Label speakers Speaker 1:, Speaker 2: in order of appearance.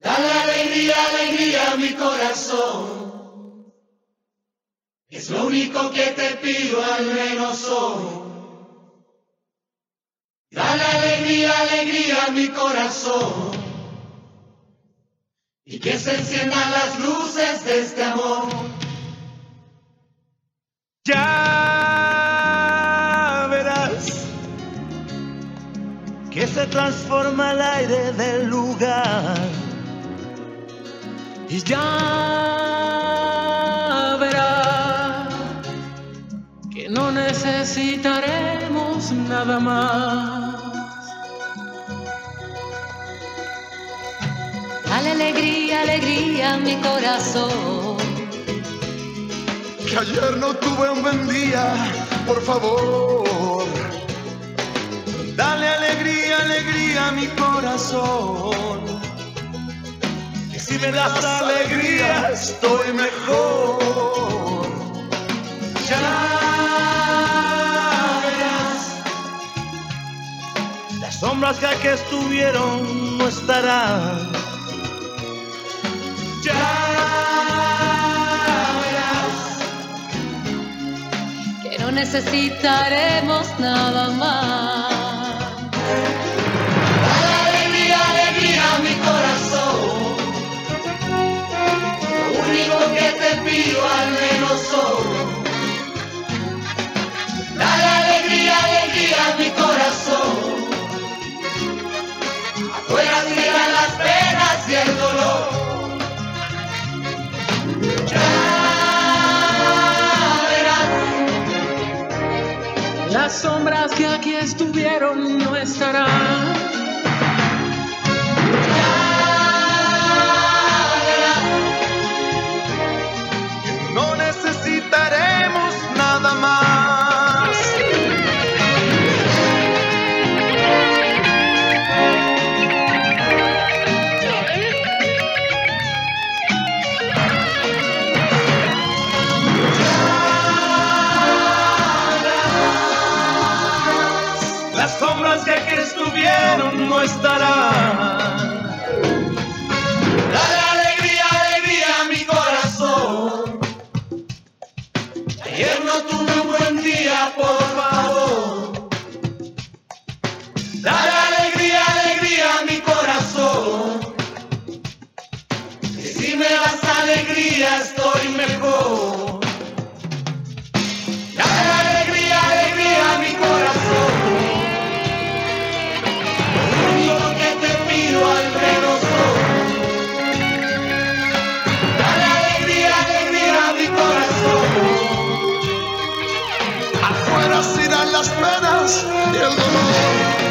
Speaker 1: Dale alegría, alegría a mi corazón. Es lo único que te pido al menos hoy. Dale alegría, alegría a mi corazón. Y que se enciendan las luces de este amor.
Speaker 2: Ya verás que se transforma el aire del lugar.
Speaker 3: Y ya verás que no necesitaremos nada más.
Speaker 4: Dale alegría, alegría a mi corazón.
Speaker 5: Que ayer no tuve un buen día, por favor.
Speaker 2: Dale alegría, alegría a mi corazón. Si me das alegría, estoy mejor. Ya verás. Las sombras que aquí estuvieron no estarán. Ya verás.
Speaker 4: Que no necesitaremos nada más.
Speaker 1: Único que te pido al menos hoy. Dale alegría, alegría a mi corazón. Afuera sigan las penas y el dolor. Ya verás.
Speaker 3: Las sombras que aquí estuvieron no estarán.
Speaker 2: Que aquí estuvieron no estarán.
Speaker 1: Dale las penas y el dolor.